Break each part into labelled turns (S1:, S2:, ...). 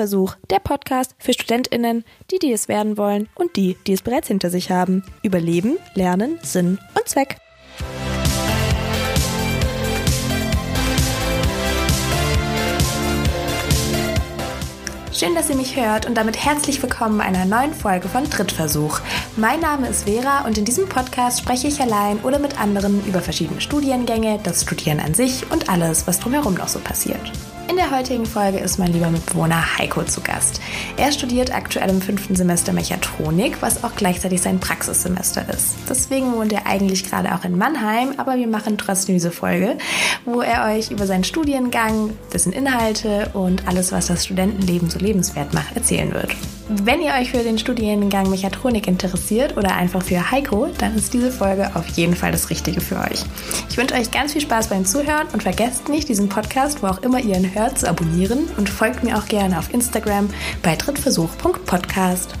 S1: Drittversuch, der Podcast für StudentInnen, die, die es werden wollen und die, die es bereits hinter sich haben. Über Leben, Lernen, Sinn und Zweck. Schön, dass ihr mich hört und damit herzlich willkommen einer neuen Folge von Drittversuch. Mein Name ist Vera und in diesem Podcast spreche ich allein oder mit anderen über verschiedene Studiengänge, das Studieren an sich und alles, was drumherum noch so passiert. In der heutigen Folge ist mein lieber Mitbewohner Heiko zu Gast. Er studiert aktuell im fünften Semester Mechatronik, was auch gleichzeitig sein Praxissemester ist. Deswegen wohnt er eigentlich gerade auch in Mannheim, aber wir machen trotzdem diese Folge, wo er euch über seinen Studiengang, dessen Inhalte und alles, was das Studentenleben so lebenswert macht, erzählen wird. Wenn ihr euch für den Studiengang Mechatronik interessiert oder einfach für Heiko, dann ist diese Folge auf jeden Fall das Richtige für euch. Ich wünsche euch ganz viel Spaß beim Zuhören und vergesst nicht, diesen Podcast, wo auch immer ihr ihn hört, zu abonnieren und folgt mir auch gerne auf Instagram bei drittversuch.podcast.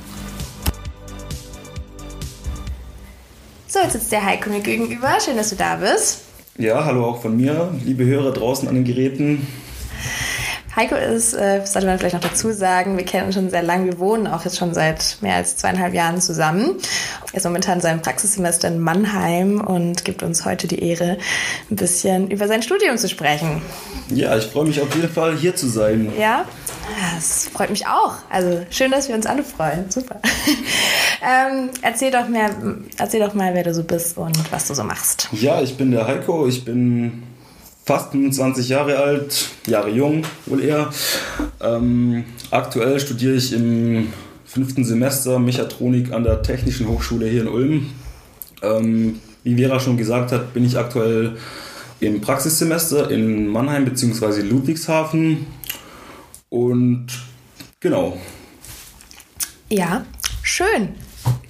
S1: So, jetzt sitzt der Heiko mir gegenüber. Schön, dass du da bist.
S2: Ja, hallo auch von mir, liebe Hörer draußen an den Geräten.
S1: Heiko ist, äh, sollte man vielleicht noch dazu sagen, wir kennen uns schon sehr lange, wir wohnen auch jetzt schon seit mehr als zweieinhalb Jahren zusammen. Er ist momentan in seinem Praxissemester in Mannheim und gibt uns heute die Ehre, ein bisschen über sein Studium zu sprechen.
S2: Ja, ich freue mich auf jeden Fall hier zu sein.
S1: Ja, das freut mich auch. Also schön, dass wir uns alle freuen. Super. ähm, erzähl, doch mehr, erzähl doch mal, wer du so bist und was du so machst.
S2: Ja, ich bin der Heiko. Ich bin fast 25 Jahre alt, Jahre jung wohl eher. Ähm, aktuell studiere ich im fünften Semester Mechatronik an der Technischen Hochschule hier in Ulm. Ähm, wie Vera schon gesagt hat, bin ich aktuell im Praxissemester in Mannheim bzw. Ludwigshafen. Und genau.
S1: Ja, schön.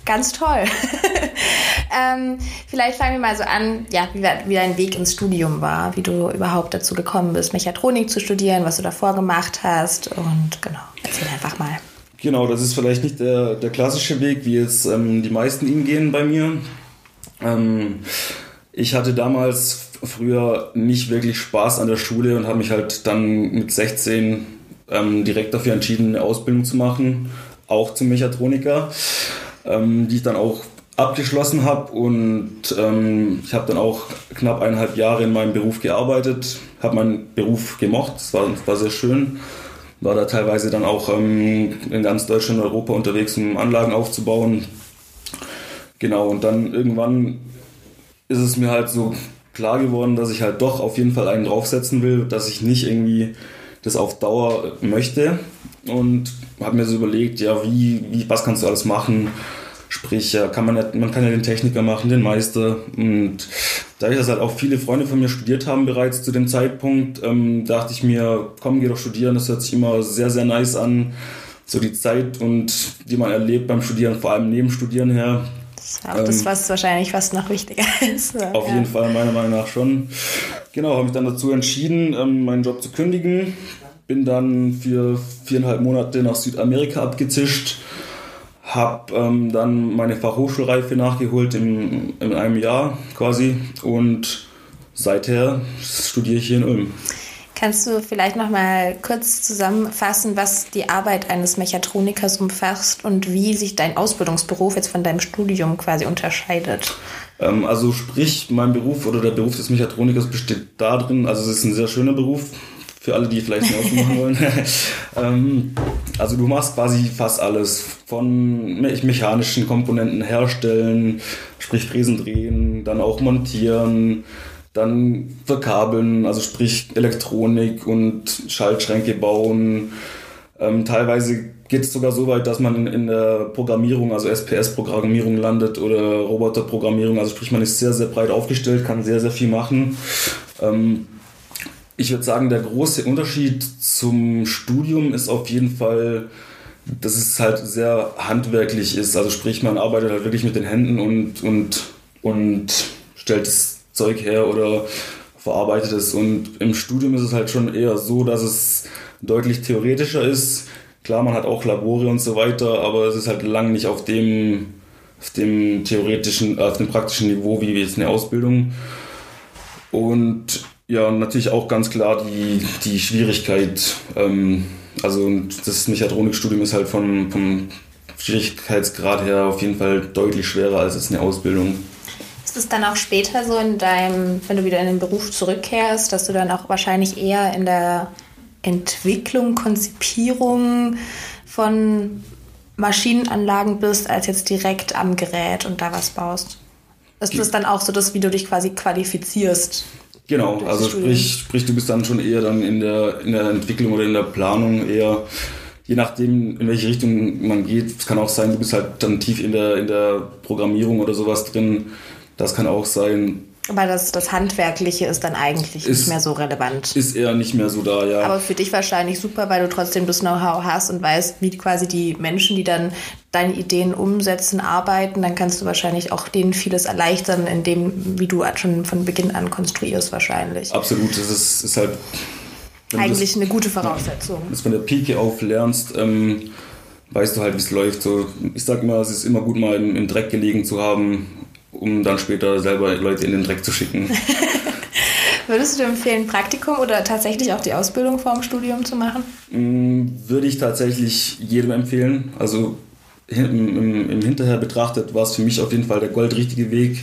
S1: Ganz toll. ähm, vielleicht fangen wir mal so an, ja, wie, wie, dein Weg ins Studium war, wie du überhaupt dazu gekommen bist, Mechatronik zu studieren, was du davor gemacht hast und genau, erzähl einfach mal.
S2: Genau, das ist vielleicht nicht der, der klassische Weg, wie jetzt ähm, die meisten ihn gehen bei mir. Ähm, ich hatte damals früher nicht wirklich Spaß an der Schule und habe mich halt dann mit 16 ähm, direkt dafür entschieden, eine Ausbildung zu machen, auch zum Mechatroniker ähm, die ich dann auch abgeschlossen habe und ähm, ich habe dann auch knapp eineinhalb Jahre in meinem Beruf gearbeitet, habe meinen Beruf gemocht, es war, war sehr schön, war da teilweise dann auch ähm, in ganz Deutschland und Europa unterwegs, um Anlagen aufzubauen. Genau, und dann irgendwann ist es mir halt so klar geworden, dass ich halt doch auf jeden Fall einen draufsetzen will, dass ich nicht irgendwie das auf Dauer möchte und habe mir so überlegt, ja, wie, wie, was kannst du alles machen? Sprich, kann man, ja, man kann ja den Techniker machen, den Meister. Und da ich das halt auch viele Freunde von mir studiert haben bereits zu dem Zeitpunkt, ähm, dachte ich mir, komm, geh doch studieren. Das hört sich immer sehr, sehr nice an. So die Zeit und die man erlebt beim Studieren, vor allem neben Studieren her.
S1: Auch ähm, das, was wahrscheinlich fast noch wichtiger ist.
S2: Auf ja. jeden Fall, meiner Meinung nach schon. Genau, habe mich dann dazu entschieden, ähm, meinen Job zu kündigen. Bin dann für viereinhalb Monate nach Südamerika abgezischt habe ähm, dann meine Fachhochschulreife nachgeholt in, in einem Jahr quasi und seither studiere ich hier in Ulm.
S1: Kannst du vielleicht noch mal kurz zusammenfassen, was die Arbeit eines Mechatronikers umfasst und wie sich dein Ausbildungsberuf jetzt von deinem Studium quasi unterscheidet?
S2: Ähm, also sprich, mein Beruf oder der Beruf des Mechatronikers besteht darin, also es ist ein sehr schöner Beruf, für alle, die vielleicht eine Ausbildung machen wollen. ähm, also du machst quasi fast alles von mechanischen Komponenten herstellen, sprich Fräsen drehen, dann auch montieren, dann verkabeln, also sprich Elektronik und Schaltschränke bauen. Ähm, teilweise geht es sogar so weit, dass man in, in der Programmierung, also SPS-Programmierung landet oder Roboterprogrammierung. Also sprich, man ist sehr, sehr breit aufgestellt, kann sehr, sehr viel machen. Ähm, ich würde sagen, der große Unterschied zum Studium ist auf jeden Fall, dass es halt sehr handwerklich ist. Also sprich, man arbeitet halt wirklich mit den Händen und, und, und stellt das Zeug her oder verarbeitet es. Und im Studium ist es halt schon eher so, dass es deutlich theoretischer ist. Klar, man hat auch Labore und so weiter, aber es ist halt lang nicht auf dem, auf dem theoretischen, auf dem praktischen Niveau wie jetzt eine Ausbildung. Und ja, natürlich auch ganz klar die, die Schwierigkeit, ähm, Also das Mechatronikstudium ist halt vom, vom Schwierigkeitsgrad her auf jeden Fall deutlich schwerer als jetzt eine Ausbildung.
S1: Ist es dann auch später so in deinem, wenn du wieder in den Beruf zurückkehrst, dass du dann auch wahrscheinlich eher in der Entwicklung, Konzipierung von Maschinenanlagen bist, als jetzt direkt am Gerät und da was baust? Ist das dann auch so, dass wie du dich quasi qualifizierst?
S2: Genau, also sprich, sprich, du bist dann schon eher dann in der, in der Entwicklung oder in der Planung eher, je nachdem, in welche Richtung man geht. Es kann auch sein, du bist halt dann tief in der, in der Programmierung oder sowas drin. Das kann auch sein.
S1: Aber das, das Handwerkliche ist dann eigentlich ist, nicht mehr so relevant.
S2: Ist eher nicht mehr so da, ja.
S1: Aber für dich wahrscheinlich super, weil du trotzdem das Know-how hast und weißt, wie quasi die Menschen, die dann deine Ideen umsetzen, arbeiten, dann kannst du wahrscheinlich auch denen vieles erleichtern, in dem, wie du schon von Beginn an konstruierst, wahrscheinlich.
S2: Absolut, das ist, ist halt.
S1: Eigentlich das, eine gute Voraussetzung. Wenn
S2: du von der Pike auf lernst, ähm, weißt du halt, wie es läuft. So, ich sag immer, es ist immer gut, mal im, im Dreck gelegen zu haben um dann später selber Leute in den Dreck zu schicken.
S1: Würdest du empfehlen, Praktikum oder tatsächlich auch die Ausbildung vor dem Studium zu machen?
S2: Mm, würde ich tatsächlich jedem empfehlen. Also im, im, im Hinterher betrachtet war es für mich auf jeden Fall der goldrichtige Weg,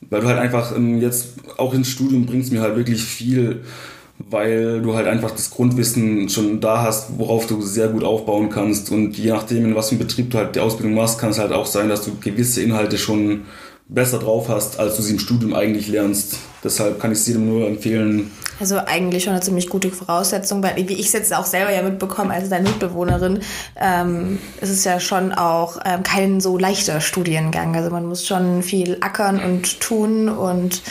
S2: weil du halt einfach ähm, jetzt auch ins Studium bringst mir halt wirklich viel, weil du halt einfach das Grundwissen schon da hast, worauf du sehr gut aufbauen kannst. Und je nachdem, in was für einem Betrieb du halt die Ausbildung machst, kann es halt auch sein, dass du gewisse Inhalte schon besser drauf hast, als du sie im Studium eigentlich lernst. Deshalb kann ich es jedem nur empfehlen.
S1: Also eigentlich schon eine ziemlich gute Voraussetzung, weil wie ich es jetzt auch selber ja mitbekommen als deine Mitbewohnerin, ähm, ist es ja schon auch ähm, kein so leichter Studiengang. Also man muss schon viel ackern und tun und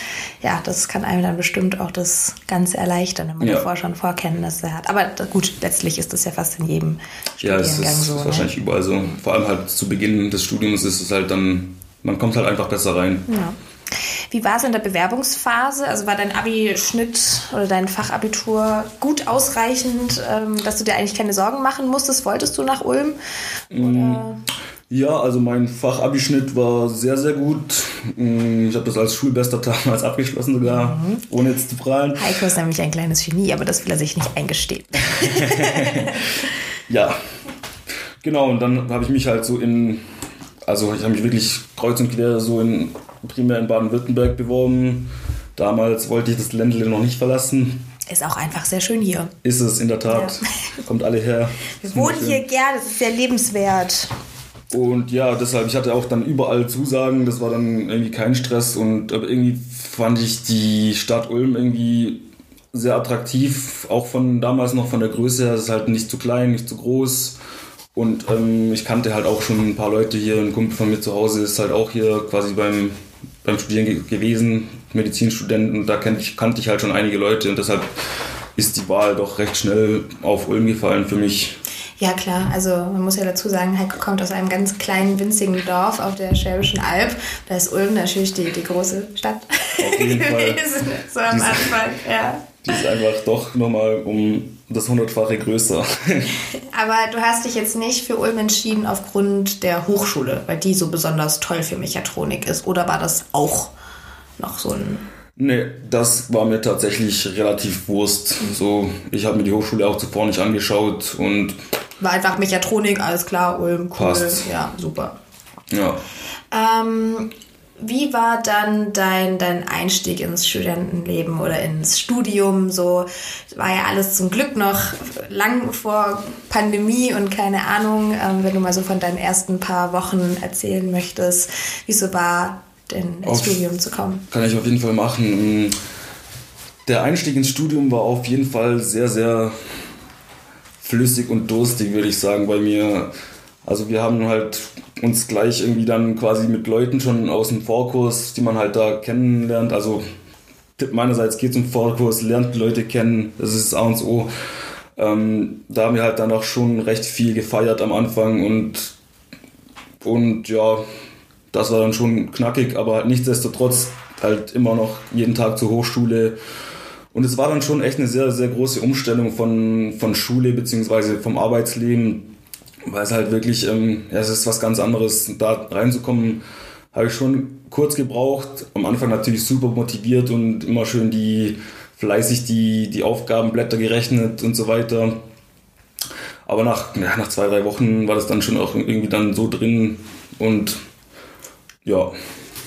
S1: ja, das kann einem dann bestimmt auch das Ganze erleichtern, wenn man ja. davor schon Vorkenntnisse hat. Aber gut, letztlich ist das ja fast in jedem
S2: Studiengang so. Ja, es ist, so, ist ne? wahrscheinlich überall so. Vor allem halt zu Beginn des Studiums ist es halt dann man kommt halt einfach besser rein.
S1: Ja. Wie war es in der Bewerbungsphase? Also war dein Abi-Schnitt oder dein Fachabitur gut ausreichend, ähm, dass du dir eigentlich keine Sorgen machen musstest? Wolltest du nach Ulm?
S2: Mm, ja, also mein Fachabischnitt war sehr, sehr gut. Mm, ich habe das als Schulbester damals abgeschlossen sogar, mhm. ohne jetzt zu prahlen.
S1: Heiko ist nämlich ein kleines Genie, aber das will er sich nicht eingestehen.
S2: ja, genau. Und dann habe ich mich halt so in also ich habe mich wirklich kreuz und quer so in, primär in Baden-Württemberg beworben. Damals wollte ich das Ländle noch nicht verlassen.
S1: Ist auch einfach sehr schön hier.
S2: Ist es, in der Tat. Ja. Kommt alle her.
S1: Wir wohnen hier gern, das ist sehr lebenswert.
S2: Und ja, deshalb, ich hatte auch dann überall Zusagen, das war dann irgendwie kein Stress und aber irgendwie fand ich die Stadt Ulm irgendwie sehr attraktiv, auch von damals noch von der Größe her, es ist halt nicht zu klein, nicht zu groß und ähm, ich kannte halt auch schon ein paar Leute hier. Ein Kumpel von mir zu Hause ist halt auch hier quasi beim, beim Studieren ge gewesen, Medizinstudent. Und da kannte ich, kannte ich halt schon einige Leute. Und deshalb ist die Wahl doch recht schnell auf Ulm gefallen für mich.
S1: Ja, klar. Also man muss ja dazu sagen, Heiko kommt aus einem ganz kleinen, winzigen Dorf auf der Schwäbischen Alb. Da ist Ulm natürlich die, die große Stadt
S2: auf jeden Fall.
S1: so am Anfang, ja.
S2: Die ist einfach doch nochmal um das hundertfache größer.
S1: Aber du hast dich jetzt nicht für Ulm entschieden aufgrund der Hochschule, weil die so besonders toll für Mechatronik ist. Oder war das auch noch so ein.
S2: Nee, das war mir tatsächlich relativ Wurst. So, ich habe mir die Hochschule auch zuvor nicht angeschaut und.
S1: War einfach Mechatronik, alles klar, Ulm, cool. Passt. Ja, super.
S2: Ja.
S1: Ähm, wie war dann dein, dein Einstieg ins Studentenleben oder ins Studium? So war ja alles zum Glück noch lang vor Pandemie und keine Ahnung, ähm, wenn du mal so von deinen ersten paar Wochen erzählen möchtest, wie so war, denn ins auf, Studium zu kommen.
S2: Kann ich auf jeden Fall machen. Der Einstieg ins Studium war auf jeden Fall sehr, sehr flüssig und durstig, würde ich sagen, bei mir. Also wir haben halt uns gleich irgendwie dann quasi mit Leuten schon aus dem Vorkurs, die man halt da kennenlernt. Also meinerseits geht es um Vorkurs, lernt Leute kennen, das ist A und O. Ähm, da haben wir halt dann auch schon recht viel gefeiert am Anfang und, und ja, das war dann schon knackig, aber nichtsdestotrotz halt immer noch jeden Tag zur Hochschule. Und es war dann schon echt eine sehr, sehr große Umstellung von, von Schule bzw. vom Arbeitsleben weil es halt wirklich, ähm, ja, es ist was ganz anderes. Da reinzukommen, habe ich schon kurz gebraucht. Am Anfang natürlich super motiviert und immer schön die fleißig die, die Aufgabenblätter gerechnet und so weiter. Aber nach, ja, nach zwei, drei Wochen war das dann schon auch irgendwie dann so drin und ja.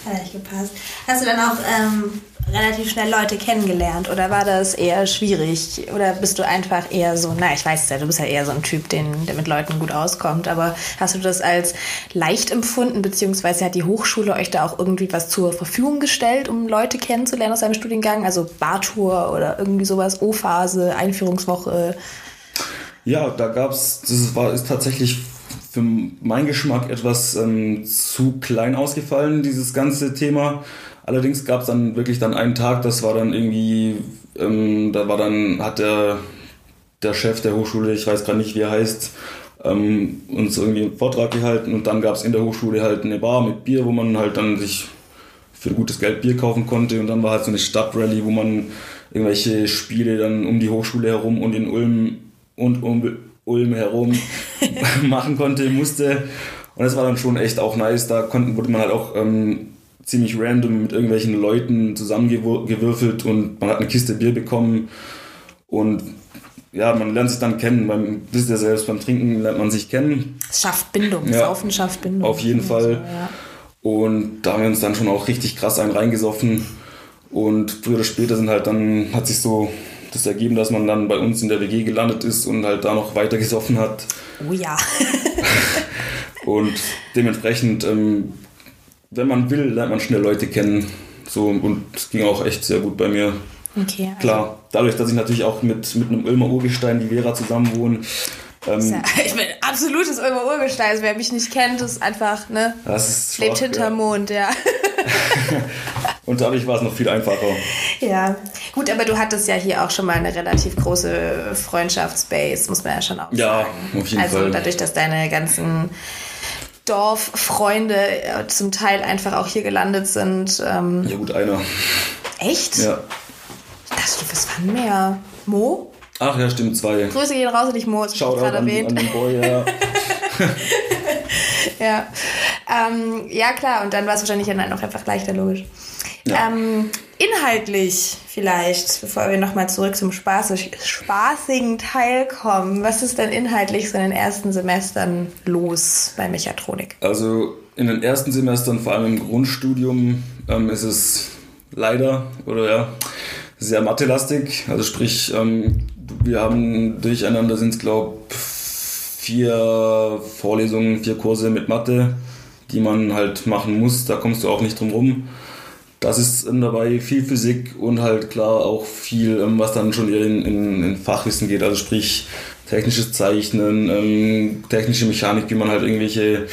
S1: Hat nicht gepasst. Hast du dann auch ähm, relativ schnell Leute kennengelernt oder war das eher schwierig? Oder bist du einfach eher so, na, ich weiß es ja, du bist ja eher so ein Typ, den, der mit Leuten gut auskommt, aber hast du das als leicht empfunden, beziehungsweise hat die Hochschule euch da auch irgendwie was zur Verfügung gestellt, um Leute kennenzulernen aus einem Studiengang? Also Bartour oder irgendwie sowas, O-Phase, Einführungswoche?
S2: Ja, da gab es, das war, ist tatsächlich für meinen Geschmack etwas ähm, zu klein ausgefallen, dieses ganze Thema. Allerdings gab es dann wirklich dann einen Tag, das war dann irgendwie, ähm, da war dann, hat der, der Chef der Hochschule, ich weiß gerade nicht, wie er heißt, ähm, uns irgendwie einen Vortrag gehalten und dann gab es in der Hochschule halt eine Bar mit Bier, wo man halt dann sich für gutes Geld Bier kaufen konnte und dann war halt so eine Stadtrally, wo man irgendwelche Spiele dann um die Hochschule herum und in Ulm und um Ulm herum machen konnte, musste. Und das war dann schon echt auch nice. Da konnten, wurde man halt auch ähm, ziemlich random mit irgendwelchen Leuten zusammengewürfelt und man hat eine Kiste Bier bekommen. Und ja, man lernt sich dann kennen. Beim, wisst ihr selbst, beim Trinken lernt man sich kennen.
S1: Es schafft Bindung, ja, Saufen schafft Bindung.
S2: Auf jeden Fall. Ja. Und da haben wir uns dann schon auch richtig krass einen reingesoffen. Und früher oder später sind halt dann, hat sich so das ergeben, dass man dann bei uns in der WG gelandet ist und halt da noch weiter gesoffen hat.
S1: Oh ja.
S2: und dementsprechend, ähm, wenn man will, lernt man schnell Leute kennen. So, und es ging auch echt sehr gut bei mir.
S1: Okay.
S2: Also Klar, dadurch, dass ich natürlich auch mit, mit einem Ulmer Urgestein, die Vera, zusammen wohne.
S1: Ähm, ja, ich bin absolutes Ulmer Urgestein. Also wer mich nicht kennt, ist einfach, ne?
S2: Das ist
S1: Lebt hinterm ja. Mond, ja.
S2: Und dadurch war es noch viel einfacher.
S1: Ja, gut, aber du hattest ja hier auch schon mal eine relativ große Freundschaftsbase, muss man ja schon auch
S2: ja,
S1: sagen.
S2: Ja, auf jeden
S1: also
S2: Fall.
S1: Also dadurch, dass deine ganzen Dorffreunde äh, zum Teil einfach auch hier gelandet sind. Ähm
S2: ja gut, einer.
S1: Echt?
S2: Ja.
S1: Ich dachte, was waren mehr? Mo?
S2: Ach ja, stimmt, zwei.
S1: Grüße gehen raus und ich Mo, das
S2: gerade erwähnt. An den Boy, ja.
S1: ja. Ähm, ja, klar, und dann war es wahrscheinlich dann auch einfach leichter, logisch. Ja. Ähm, inhaltlich vielleicht, bevor wir nochmal zurück zum spaßig, spaßigen Teil kommen, was ist denn inhaltlich so in den ersten Semestern los bei Mechatronik?
S2: Also in den ersten Semestern, vor allem im Grundstudium, ähm, ist es leider oder ja sehr mathelastig. Also sprich, ähm, wir haben durcheinander sind es glaube vier Vorlesungen, vier Kurse mit Mathe, die man halt machen muss. Da kommst du auch nicht drum rum. Das ist ähm, dabei viel Physik und halt klar auch viel, ähm, was dann schon in, in, in Fachwissen geht. Also sprich technisches Zeichnen, ähm, technische Mechanik, wie man halt irgendwelche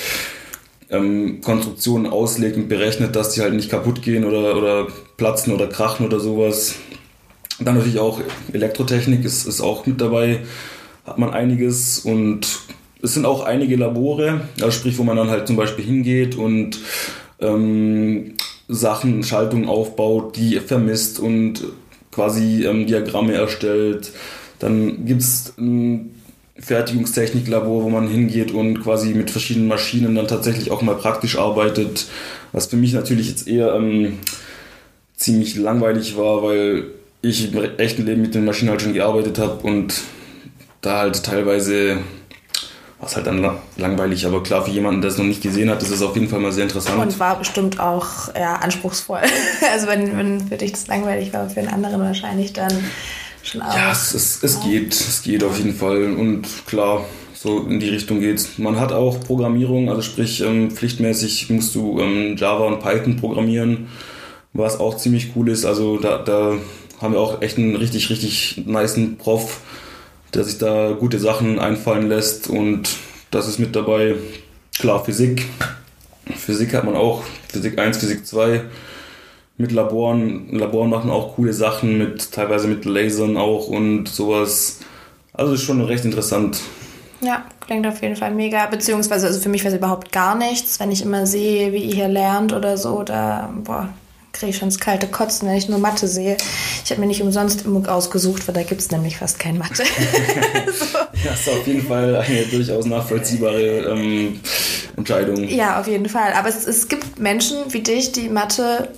S2: ähm, Konstruktionen auslegt und berechnet, dass die halt nicht kaputt gehen oder, oder platzen oder krachen oder sowas. Dann natürlich auch Elektrotechnik ist, ist auch mit dabei, hat man einiges und es sind auch einige Labore, also sprich, wo man dann halt zum Beispiel hingeht und ähm, Sachen, Schaltungen aufbaut, die vermisst und quasi ähm, Diagramme erstellt. Dann gibt es ein Fertigungstechniklabor, wo man hingeht und quasi mit verschiedenen Maschinen dann tatsächlich auch mal praktisch arbeitet. Was für mich natürlich jetzt eher ähm, ziemlich langweilig war, weil ich im echten Leben mit den Maschinen halt schon gearbeitet habe und da halt teilweise es halt dann langweilig, aber klar, für jemanden, der es noch nicht gesehen hat, ist es auf jeden Fall mal sehr interessant.
S1: Und war bestimmt auch ja, anspruchsvoll. also wenn, wenn für dich das langweilig war, für einen anderen wahrscheinlich dann schon auch.
S2: Ja, es, es, es ja. geht, es geht auf jeden Fall und klar, so in die Richtung geht's. Man hat auch Programmierung, also sprich ähm, pflichtmäßig musst du ähm, Java und Python programmieren, was auch ziemlich cool ist. Also da, da haben wir auch echt einen richtig, richtig niceen Prof, der sich da gute Sachen einfallen lässt und das ist mit dabei. Klar, Physik. Physik hat man auch, Physik 1, Physik 2. Mit Laboren, Laboren machen auch coole Sachen, mit teilweise mit Lasern auch und sowas. Also ist schon recht interessant.
S1: Ja, klingt auf jeden Fall mega. Beziehungsweise, also für mich es überhaupt gar nichts. Wenn ich immer sehe, wie ihr hier lernt oder so, da, kriege ich schon das kalte Kotzen, wenn ich nur Mathe sehe. Ich habe mir nicht umsonst Immug ausgesucht, weil da gibt es nämlich fast kein Mathe.
S2: so. Das ist auf jeden Fall eine durchaus nachvollziehbare ähm, Entscheidung.
S1: Ja, auf jeden Fall. Aber es, es gibt Menschen wie dich, die Mathe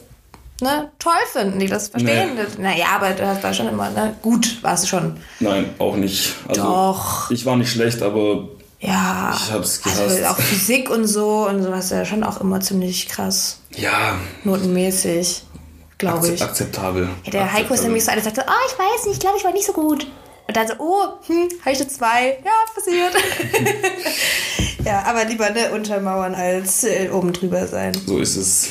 S1: ne, toll finden, die das verstehen. Nee. Naja, aber du hast da schon immer, ne, gut warst du schon.
S2: Nein, auch nicht. Also,
S1: Doch.
S2: Ich war nicht schlecht, aber
S1: ja,
S2: ich hab's
S1: also
S2: gehasst.
S1: auch Physik und so und sowas ja schon auch immer ziemlich krass.
S2: ja,
S1: Notenmäßig, glaube ich.
S2: akzeptabel.
S1: Ja, der Heiko ist nämlich so einer, der sagt so, oh, ich weiß nicht, ich glaube, ich war nicht so gut. Und dann so, oh, hm, habe ich eine zwei. Ja, passiert. ja, aber lieber ne, untermauern als äh, oben drüber sein.
S2: So ist es.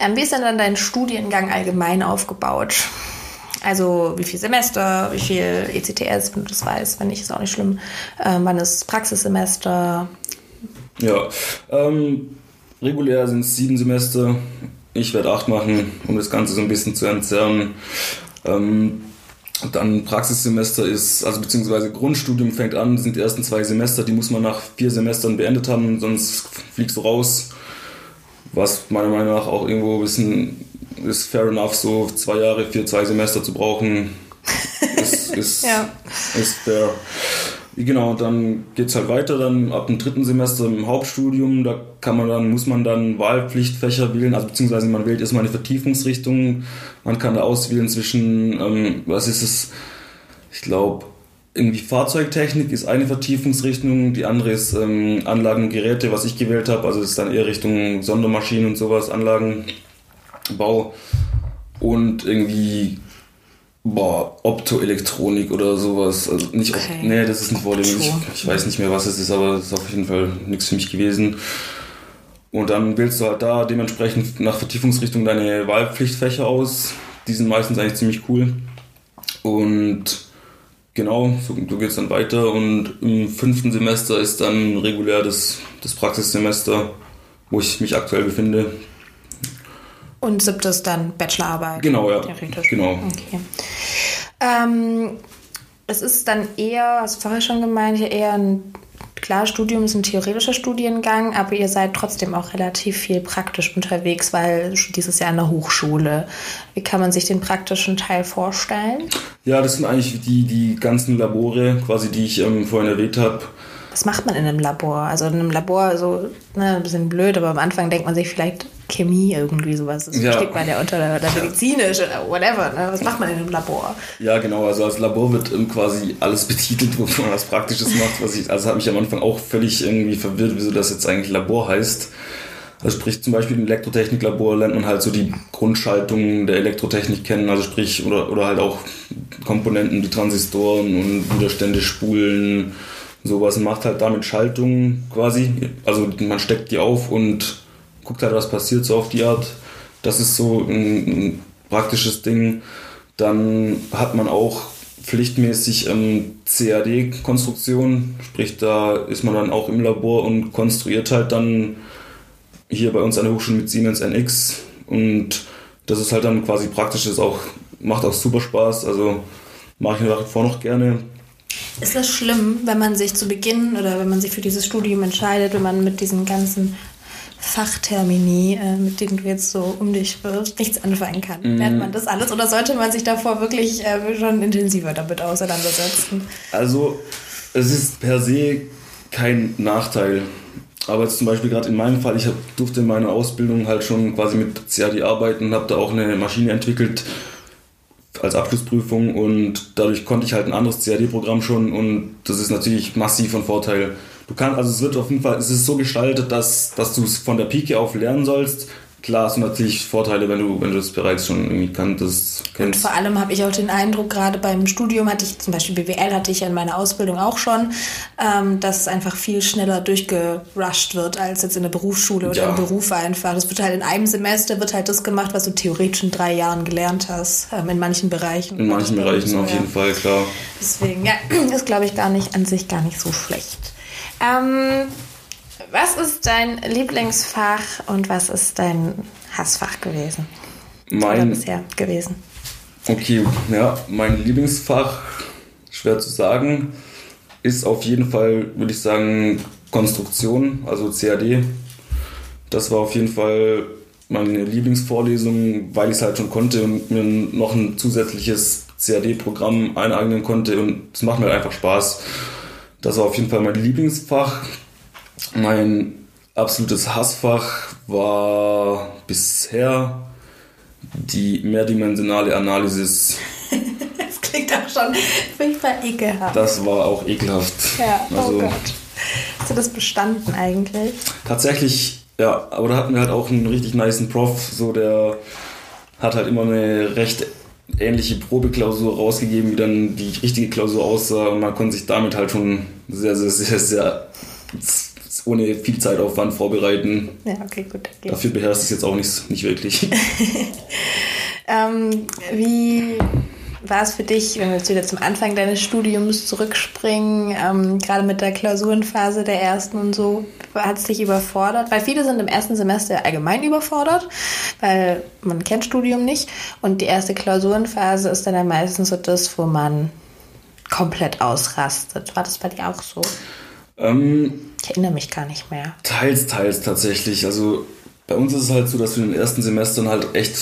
S1: Ähm, wie ist denn dann dein Studiengang allgemein aufgebaut? Also wie viel Semester, wie viel ECTS, wenn du das weißt, wenn nicht, ist auch nicht schlimm. Ähm, wann ist Praxissemester?
S2: Ja, ähm, regulär sind es sieben Semester. Ich werde acht machen, um das Ganze so ein bisschen zu entzerren. Ähm, dann Praxissemester ist, also beziehungsweise Grundstudium fängt an, sind die ersten zwei Semester, die muss man nach vier Semestern beendet haben, sonst fliegst du raus. Was meiner Meinung nach auch irgendwo ein bisschen ist fair enough, so zwei Jahre für zwei Semester zu brauchen. ist, ist,
S1: Ja.
S2: ist fair. Genau, dann geht's halt weiter, dann ab dem dritten Semester im Hauptstudium, da kann man dann, muss man dann Wahlpflichtfächer wählen, also beziehungsweise man wählt erstmal eine Vertiefungsrichtung, man kann da auswählen zwischen, ähm, was ist es, ich glaube, irgendwie Fahrzeugtechnik ist eine Vertiefungsrichtung, die andere ist ähm, Anlagen und Geräte, was ich gewählt habe, also ist dann eher Richtung Sondermaschinen und sowas, Anlagenbau. Und irgendwie Boah, Optoelektronik oder sowas. Also nicht,
S1: Okay.
S2: nee, das ist nicht Volume. Ich, ich weiß nicht mehr, was es ist, aber es ist auf jeden Fall nichts für mich gewesen. Und dann wählst du halt da dementsprechend nach Vertiefungsrichtung deine Wahlpflichtfächer aus. Die sind meistens eigentlich ziemlich cool. Und genau, so, so geht es dann weiter. Und im fünften Semester ist dann regulär das, das Praxissemester, wo ich mich aktuell befinde.
S1: Und siebtes dann Bachelorarbeit.
S2: Genau, ja.
S1: Theoretisch.
S2: Genau.
S1: Okay. Ähm, es ist dann eher, hast du vorher schon gemeint, eher ein, klar, Studium ist ein theoretischer Studiengang, aber ihr seid trotzdem auch relativ viel praktisch unterwegs, weil dieses Jahr an der Hochschule. Wie kann man sich den praktischen Teil vorstellen?
S2: Ja, das sind eigentlich die, die ganzen Labore, quasi, die ich ähm, vorhin erwähnt habe.
S1: Was macht man in einem Labor? Also in einem Labor, so ne, ein bisschen blöd, aber am Anfang denkt man sich vielleicht Chemie irgendwie sowas. Das
S2: Ja.
S1: versteht man ja unter der, der medizinisch oder whatever. Ne? Was macht man in einem Labor?
S2: Ja, genau. Also als Labor wird ähm, quasi alles betitelt, wo man was Praktisches macht. Was ich, also hat mich am Anfang auch völlig irgendwie verwirrt, wieso das jetzt eigentlich Labor heißt. Also sprich zum Beispiel im Elektrotechniklabor lernt man halt so die Grundschaltungen der Elektrotechnik kennen, also sprich oder, oder halt auch Komponenten, die Transistoren und Widerstände, Spulen, sowas und macht halt damit Schaltungen quasi. Also man steckt die auf und guckt halt, was passiert so auf die Art. Das ist so ein, ein praktisches Ding. Dann hat man auch pflichtmäßig ähm, CAD-Konstruktion, sprich da ist man dann auch im Labor und konstruiert halt dann hier bei uns an der Hochschule mit Siemens NX und das ist halt dann quasi praktisch, ist auch, macht auch super Spaß, also mache ich nach wie vor noch gerne.
S1: Ist das schlimm, wenn man sich zu Beginn oder wenn man sich für dieses Studium entscheidet, wenn man mit diesen ganzen Fachtermini, äh, mit denen du jetzt so um dich wirfst, nichts anfangen kann? Lernt man das alles oder sollte man sich davor wirklich äh, schon intensiver damit auseinandersetzen?
S2: Also es ist per se kein Nachteil. Aber jetzt zum Beispiel gerade in meinem Fall, ich hab, durfte in meiner Ausbildung halt schon quasi mit CAD arbeiten habe da auch eine Maschine entwickelt als Abschlussprüfung und dadurch konnte ich halt ein anderes CAD-Programm schon und das ist natürlich massiv von Vorteil. Du kannst, also es wird auf jeden Fall, es ist so gestaltet, dass, dass du es von der Pike auf lernen sollst. Klar hast du natürlich Vorteile, wenn du, wenn du das bereits schon irgendwie kanntest,
S1: Und
S2: kennst.
S1: vor allem habe ich auch den Eindruck, gerade beim Studium hatte ich, zum Beispiel BWL hatte ich ja in meiner Ausbildung auch schon, ähm, dass es einfach viel schneller durchgerusht wird als jetzt in der Berufsschule oder
S2: Ja.
S1: im Beruf einfach. Es wird halt in einem Semester wird halt das gemacht, was du theoretisch in drei Jahren gelernt hast, ähm, in manchen Bereichen.
S2: In manchen Bereichen
S1: So,
S2: auf
S1: ja.
S2: jeden Fall, klar.
S1: Deswegen, ja, ist glaube ich gar nicht an sich gar nicht so schlecht. Ähm, was ist dein Lieblingsfach und was ist dein Hassfach gewesen? Oder
S2: Mein,
S1: bisher gewesen?
S2: Okay, ja, mein Lieblingsfach, schwer zu sagen, ist auf jeden Fall, würde ich sagen, Konstruktion, also CAD. Das war auf jeden Fall meine Lieblingsvorlesung, weil ich es halt schon konnte und mir noch ein zusätzliches CAD-Programm eineignen konnte und es macht mir halt einfach Spaß. Das war auf jeden Fall mein Lieblingsfach. Mein absolutes Hassfach war bisher die mehrdimensionale Analysis.
S1: das klingt auch schon furchtbar ekelhaft.
S2: Das war auch ekelhaft.
S1: Ja, oh also, Gott. Hast du das bestanden eigentlich?
S2: Tatsächlich, ja, aber da hatten wir halt auch einen richtig niceen Prof, so der hat halt immer eine recht ähnliche Probeklausur rausgegeben, wie dann die richtige Klausur aussah und man konnte sich damit halt schon sehr, sehr, sehr, sehr ohne viel Zeitaufwand vorbereiten.
S1: Ja, okay, gut.
S2: Okay. Dafür beherrscht es jetzt auch nicht, nicht wirklich.
S1: ähm, wie war es für dich, wenn wir jetzt wieder zum Anfang deines Studiums zurückspringen, ähm, gerade mit der Klausurenphase der ersten und so, hat es dich überfordert? Weil viele sind im ersten Semester allgemein überfordert, weil man kennt Studium nicht und die erste Klausurenphase ist dann ja meistens so das, wo man komplett ausrastet. War das bei dir auch so? Ähm, ich erinnere mich gar nicht mehr.
S2: Teils, teils tatsächlich. Also bei uns ist es halt so, dass du in den ersten Semestern halt echt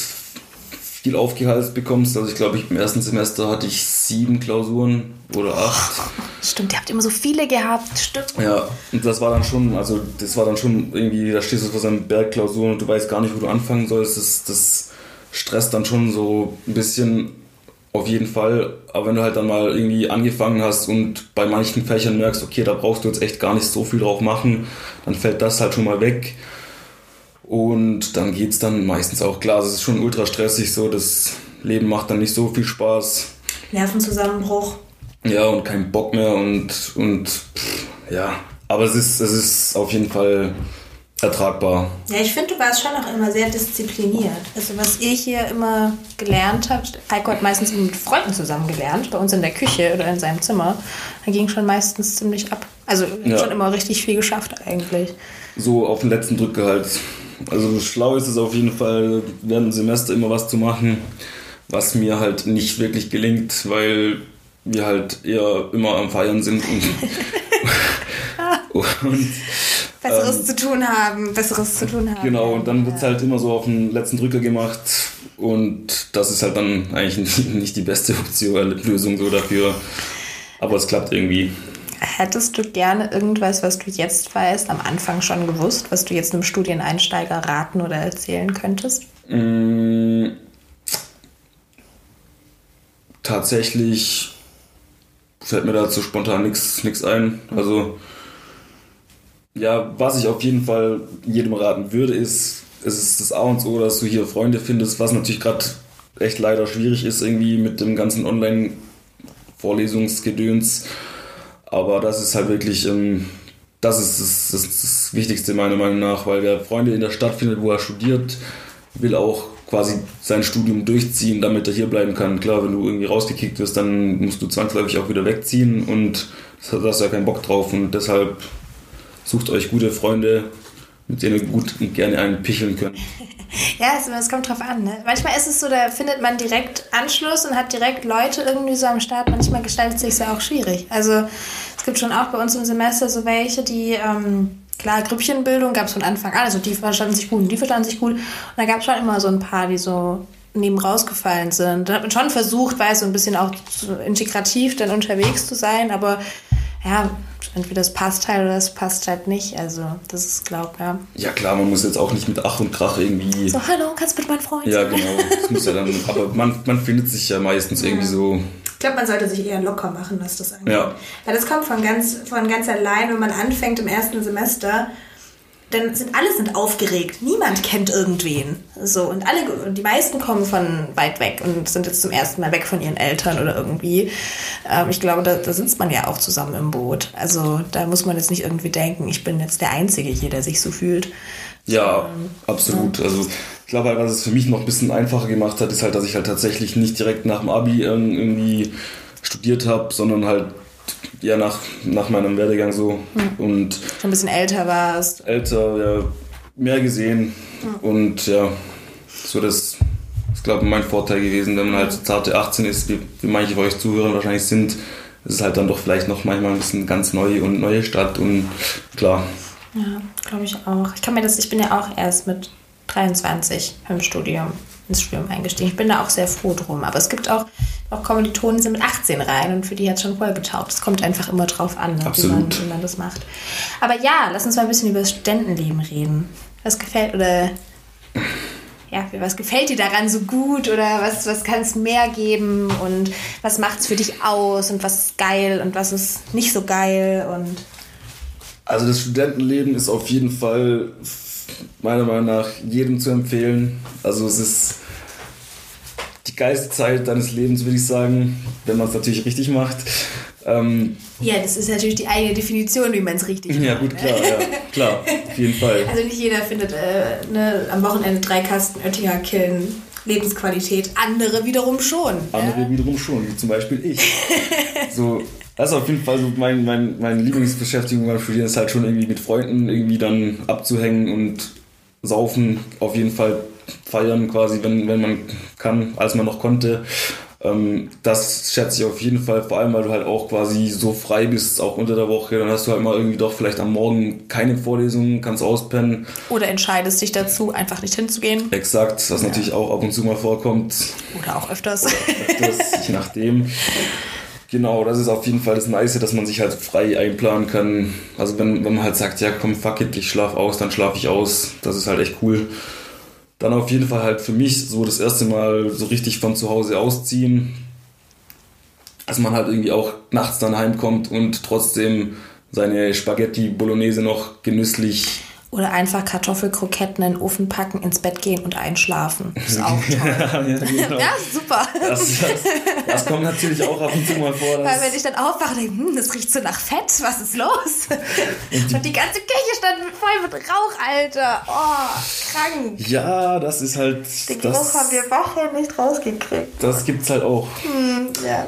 S2: viel aufgehalst bekommst. Also ich glaube, ich im ersten Semester hatte ich sieben Klausuren oder acht.
S1: Stimmt, ihr habt immer so viele gehabt, stimmt.
S2: Ja, und das war dann schon, also das war dann schon irgendwie, da stehst du vor so einem Berg Klausuren und du weißt gar nicht, wo du anfangen sollst. Das, das stresst dann schon so ein bisschen auf jeden Fall. Aber wenn du halt dann mal irgendwie angefangen hast und bei manchen Fächern merkst, okay, da brauchst du jetzt echt gar nicht so viel drauf machen, dann fällt das halt schon mal weg. Und dann geht es dann meistens auch klar. Es ist schon ultra stressig so. Das Leben macht dann nicht so viel Spaß.
S1: Nervenzusammenbruch.
S2: Ja, und kein Bock mehr und, und pff, ja. Aber es ist, es ist auf jeden Fall ertragbar.
S1: Ja, ich finde, du warst schon auch immer sehr diszipliniert. Also was ihr hier immer gelernt habt, Heiko hat meistens mit Freunden zusammen gelernt, bei uns in der Küche oder in seinem Zimmer. Da ging schon meistens ziemlich ab. Also ja. schon immer richtig viel geschafft eigentlich.
S2: So auf den letzten Drücker halt also schlau ist es auf jeden Fall, während dem Semester immer was zu machen, was mir halt nicht wirklich gelingt, weil wir halt eher immer am Feiern sind und,
S1: und Besseres ähm, zu tun haben, Besseres zu tun haben.
S2: Genau, und dann wird es halt immer so auf den letzten Drücker gemacht und das ist halt dann eigentlich nicht die beste Option, Lösung so dafür. Aber es klappt irgendwie.
S1: Hättest du gerne irgendwas, was du jetzt weißt, am Anfang schon gewusst, was du jetzt einem Studieneinsteiger raten oder erzählen könntest?
S2: Mm, tatsächlich fällt mir dazu spontan nichts ein. Also, ja, was ich auf jeden Fall jedem raten würde, ist, es ist das A und O, dass du hier Freunde findest, was natürlich gerade echt leider schwierig ist, irgendwie mit dem ganzen Online-Vorlesungsgedöns. Aber das ist halt wirklich, ähm, das ist das, das, das, Wichtigste meiner Meinung nach, weil wer Freunde in der Stadt findet, wo er studiert, will auch quasi sein Studium durchziehen, damit er hier bleiben kann. Klar, wenn du irgendwie rausgekickt wirst, dann musst du zwangsläufig auch wieder wegziehen und da hast du ja keinen Bock drauf und deshalb sucht euch gute Freunde, mit denen ihr gut gerne einen picheln könnt.
S1: Ja, es, es, kommt drauf an. Ne? Manchmal ist es so, da findet man direkt Anschluss und hat direkt Leute irgendwie so am Start. Manchmal gestaltet es sich ja auch schwierig. Also es gibt schon auch bei uns im Semester so welche, die, ähm, klar, Grüppchenbildung gab es von Anfang an. Also die verstanden sich gut und die verstanden sich gut. Und da gab es schon immer so ein paar, die so neben rausgefallen sind. Da hat man schon versucht, weiß so ein bisschen auch integrativ dann unterwegs zu sein, aber ja, entweder das passt halt oder es passt halt nicht. Also, das ist, glaub, ja.
S2: Ja, klar, man muss jetzt auch nicht mit Ach und Krach irgendwie.
S1: So, hallo, kannst du bitte mein Freund
S2: Ja, genau. Das muss ja dann, aber man, man findet sich ja meistens ja. irgendwie so.
S1: Ich glaube, man sollte sich eher locker machen, was das angeht. Ja. Weil das kommt von ganz, von ganz allein, wenn man anfängt im ersten Semester dann sind alle sind aufgeregt. Niemand kennt irgendwen. So und alle, die meisten kommen von weit weg und sind jetzt zum ersten Mal weg von ihren Eltern oder irgendwie. Ähm, ich glaube, da, da sitzt man ja auch zusammen im Boot. Also da muss man jetzt nicht irgendwie denken, ich bin jetzt der Einzige hier, der sich so fühlt.
S2: Ja, ähm, absolut. Ja. Also ich glaube halt, was es für mich noch ein bisschen einfacher gemacht hat, ist halt, dass ich halt tatsächlich nicht direkt nach dem Abi irgendwie studiert habe, sondern halt ja nach, nach meinem Werdegang so.
S1: Hm. Und Schon ein bisschen älter warst.
S2: Älter, ja, mehr gesehen. Hm. Und ja, so das ist, glaube ich, mein Vorteil gewesen, wenn man halt so zarte 18 ist, wie, wie manche von euch Zuhörer wahrscheinlich sind. Es ist halt dann doch vielleicht noch manchmal ein bisschen ganz neu und neue Stadt und klar.
S1: Ja, glaube ich auch. Ich kann mir das, ich bin ja auch erst mit 23 im Studium ins Studium eingestiegen. Ich bin da auch sehr froh drum. Aber es gibt auch, auch Kommilitonen, die sind mit 18 rein und für die hat es schon voll getaugt. Es kommt einfach immer drauf an, ne, wie, man, wie man das macht. Aber ja, lass uns mal ein bisschen über das Studentenleben reden. Was gefällt oder ja, was gefällt dir daran so gut oder was, was kann es mehr geben und was macht es für dich aus und was ist geil und was ist nicht so geil und
S2: also das Studentenleben ist auf jeden Fall meiner Meinung nach jedem zu empfehlen. Also es ist die geilste Zeit deines Lebens, würde ich sagen, wenn man es natürlich richtig macht.
S1: Ähm, ja, das ist natürlich die eigene Definition, wie man es richtig
S2: macht. Ja, gut, klar, ja, klar, auf jeden Fall.
S1: Also nicht jeder findet äh, ne, am Wochenende drei Kasten Oettinger killen. Lebensqualität, andere wiederum schon.
S2: Andere
S1: ja?
S2: wiederum schon, wie zum Beispiel ich. so, das ist auf jeden Fall so mein, mein, meine Lieblingsbeschäftigung beim Studieren, ist halt schon irgendwie mit Freunden irgendwie dann abzuhängen und saufen, auf jeden Fall feiern quasi, wenn, wenn man kann, als man noch konnte. Ähm, das schätze ich auf jeden Fall, vor allem weil du halt auch quasi so frei bist, auch unter der Woche. Dann hast du halt mal irgendwie doch vielleicht am Morgen keine Vorlesungen, kannst auspennen.
S1: Oder entscheidest dich dazu, einfach nicht hinzugehen.
S2: Exakt, was ja. natürlich auch ab und zu mal vorkommt.
S1: Oder auch öfters.
S2: Oder öfters, je nachdem. Genau, das ist auf jeden Fall das Nice, dass man sich halt frei einplanen kann. Also wenn, wenn man halt sagt, ja komm, fuck it, ich schlaf aus, dann schlaf ich aus. Das ist halt echt cool. Dann auf jeden Fall halt für mich so das erste Mal so richtig von zu Hause ausziehen. Dass man halt irgendwie auch nachts dann heimkommt und trotzdem seine Spaghetti Bolognese noch genüsslich
S1: oder einfach Kartoffelkroketten in den Ofen packen, ins Bett gehen und einschlafen. Das ist auch toll. ja, genau. ja, super.
S2: Das, das, das, kommt natürlich auch ab und zu mal vor.
S1: Weil wenn ich dann aufwache, denke hm, das riecht so nach Fett, was ist los? Und die, und die ganze Küche stand voll mit Rauch, Alter. Oh, krank.
S2: Ja, das ist halt...
S1: Den Geruch haben wir Wochen nicht rausgekriegt.
S2: Das gibt's halt auch.
S1: Hm, ja.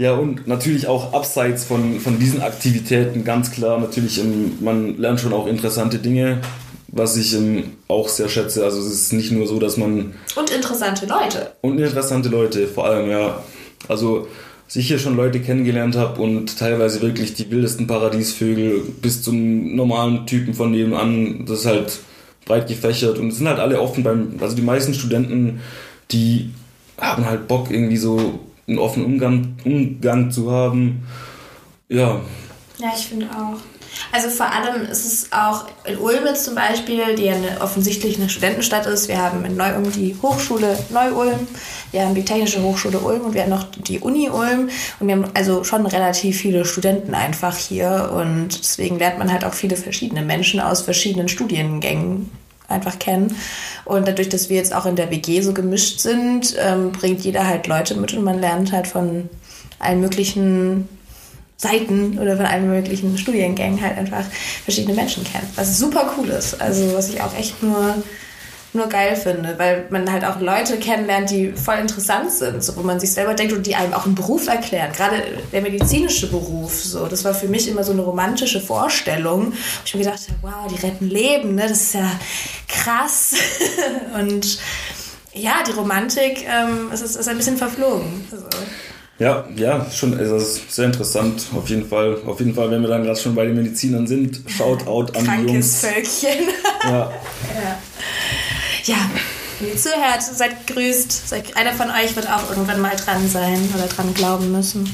S2: Ja, und natürlich auch abseits von, von diesen Aktivitäten, ganz klar, natürlich, man lernt schon auch interessante Dinge, was ich auch sehr schätze. Also es ist nicht nur so, dass man...
S1: Und interessante Leute.
S2: Und interessante Leute, vor allem, ja. Also, dass ich hier schon Leute kennengelernt habe und teilweise wirklich die wildesten Paradiesvögel bis zum normalen Typen von nebenan, das ist halt breit gefächert und es sind halt alle offen beim... Also die meisten Studenten, die haben halt Bock irgendwie so einen offenen Umgang, Umgang zu haben. Ja.
S1: Ja, ich finde auch. Also vor allem ist es auch in Ulm jetzt zum Beispiel, die ja eine, offensichtlich eine Studentenstadt ist. Wir haben in Neu-Ulm die Hochschule Neu-Ulm, wir haben die Technische Hochschule Ulm und wir haben noch die Uni Ulm. Und wir haben also schon relativ viele Studenten einfach hier. Und deswegen lernt man halt auch viele verschiedene Menschen aus verschiedenen Studiengängen einfach kennen. Und dadurch, dass wir jetzt auch in der WG so gemischt sind, ähm, bringt jeder halt Leute mit und man lernt halt von allen möglichen Seiten oder von allen möglichen Studiengängen halt einfach verschiedene Menschen kennen. Was super cool ist. Also was ich auch echt nur nur geil finde, weil man halt auch Leute kennenlernt, die voll interessant sind, so, wo man sich selber denkt und die einem auch einen Beruf erklären. Gerade der medizinische Beruf, so, das war für mich immer so eine romantische Vorstellung. Ich mir gedacht, wow, die retten Leben, ne? das ist ja krass. und ja, die Romantik ähm, ist, ist ein bisschen verflogen. Also.
S2: Ja, ja, schon, also das ist sehr interessant, auf jeden Fall. Auf jeden Fall, wenn wir dann gerade schon bei den Medizinern sind, schaut out an
S1: die
S2: Jungs.
S1: Völkchen. ja. ja. Ja, wenn ihr zuhört, seid gegrüßt. Einer von euch wird auch irgendwann mal dran sein oder dran glauben müssen,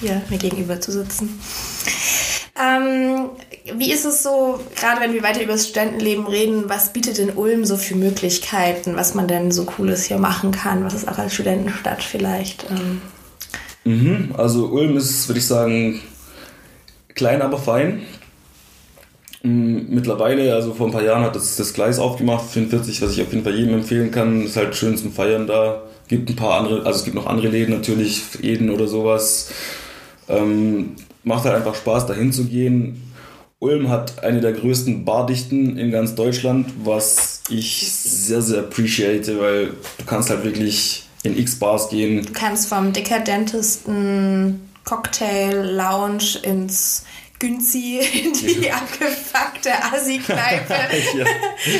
S1: hier mir gegenüber zu sitzen. Ähm, wie ist es so, gerade wenn wir weiter über das Studentenleben reden, was bietet denn Ulm so für Möglichkeiten, was man denn so Cooles hier machen kann, was ist auch als Studentenstadt vielleicht? Ähm?
S2: Mhm, also Ulm ist, würde ich sagen, klein, aber fein. Mittlerweile, also vor ein paar Jahren hat das, das Gleis aufgemacht, 44, was ich auf jeden Fall jedem empfehlen kann. Ist halt schön zum Feiern da. Gibt ein paar andere, also es gibt noch andere Läden natürlich, Eden oder sowas. Ähm, macht halt einfach Spaß, dahin zu gehen. Ulm hat eine der größten Bardichten in ganz Deutschland, was ich sehr, sehr appreciate, weil du kannst halt wirklich in X-Bars gehen.
S1: Du kannst vom dekadentesten Cocktail Lounge ins Günzi in die ja. abgefuckte Assi-Kneipe ja.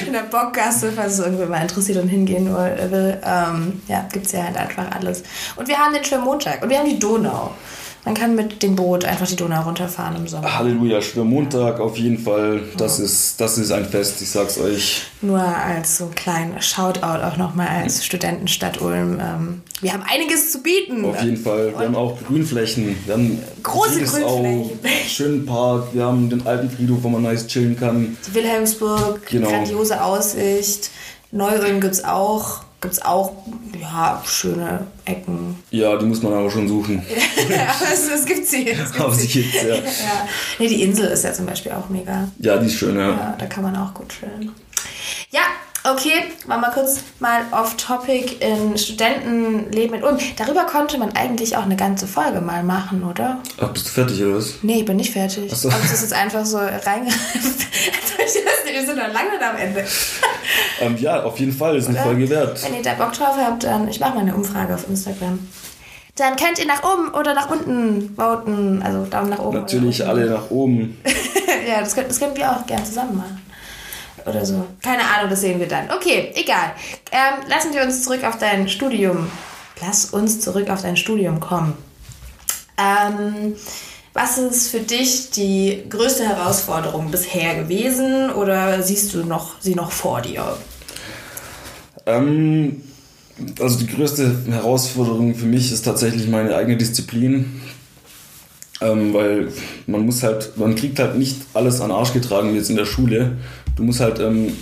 S1: in der Bockgasse, falls es irgendwer mal interessiert und hingehen will. Ähm, ja, gibt es ja halt einfach alles. Und wir haben den Schwermontag und wir haben die Donau. Man kann mit dem Boot einfach die Donau runterfahren im Sommer.
S2: Halleluja, Schwimmontag auf jeden Fall. Das, ja. ist, das ist ein Fest, ich sag's euch.
S1: Nur als so klein Shoutout auch nochmal als Studentenstadt Ulm. Ähm, wir haben einiges zu bieten.
S2: Auf jeden Fall. Wir Und haben auch Grünflächen. Wir haben
S1: große Grünflächen.
S2: Schönen Park. Wir haben den alten Friedhof, wo man nice chillen kann.
S1: Die Wilhelmsburg, genau. grandiose Aussicht. Neu-Ulm gibt es auch, gibt's auch ja, schöne Ecken.
S2: Ja, die muss man aber schon suchen.
S1: ja, es, es gibt sie. Es gibt
S2: sie
S1: sie.
S2: gibt's, ja.
S1: Ja. Nee, die Insel ist ja zum Beispiel auch mega.
S2: Ja, die ist schön, ja.
S1: Ja, da kann man auch gut chillen. Ja, okay, mal mal kurz mal off-topic in Studentenleben in Ulm. Darüber konnte man eigentlich auch eine ganze Folge mal machen, oder?
S2: Ach, bist du fertig oder was?
S1: Nee, ich bin nicht fertig.
S2: Ach so.
S1: Aber es ist jetzt einfach so reingereift. Wir sind noch lange nicht am Ende.
S2: Ähm, ja, auf jeden Fall, ist eine? Folge wert.
S1: Wenn ihr da Bock drauf habt, dann ich mache mal eine Umfrage auf Instagram. Dann könnt ihr nach oben oder nach unten voten. Also Daumen nach oben.
S2: Natürlich alle nach oben.
S1: ja, das, könnt, das können wir auch gern zusammen machen. Oder so. Keine Ahnung, das sehen wir dann. Okay, egal. Ähm, lassen wir uns zurück auf dein Studium. Lass uns zurück auf dein Studium kommen. Ähm, was ist für dich die größte Herausforderung bisher gewesen oder siehst du noch, sie noch vor dir?
S2: Ähm, also die größte Herausforderung für mich ist tatsächlich meine eigene Disziplin. Ähm, weil man muss halt, man kriegt halt nicht alles an den Arsch getragen wie jetzt in der Schule. Du musst halt ähm,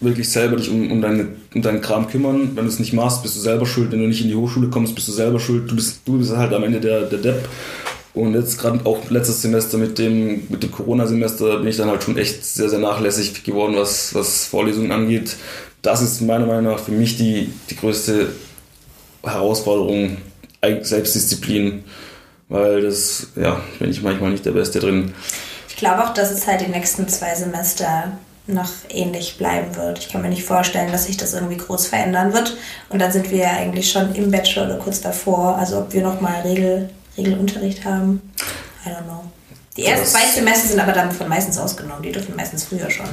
S2: wirklich selber dich um, um, deine, um deinen Kram kümmern. Wenn du es nicht machst, bist du selber schuld. Wenn du nicht in die Hochschule kommst, bist du selber schuld. Du bist, du bist halt am Ende der, der Depp. Und jetzt gerade auch letztes Semester mit dem, mit dem Corona-Semester bin ich dann halt schon echt sehr, sehr nachlässig geworden, was, was Vorlesungen angeht. Das ist meiner Meinung nach für mich die, die größte Herausforderung, Selbstdisziplin, weil das, ja, bin ich manchmal nicht der Beste drin.
S1: Ich glaube auch, dass es halt die nächsten zwei Semester noch ähnlich bleiben wird. Ich kann mir nicht vorstellen, dass sich das irgendwie groß verändern wird. Und dann sind wir ja eigentlich schon im Bachelor oder kurz davor. Also ob wir nochmal Regel, Regelunterricht haben, I don't know. Die ersten zwei Semester sind aber davon meistens ausgenommen. Die dürfen meistens früher schon.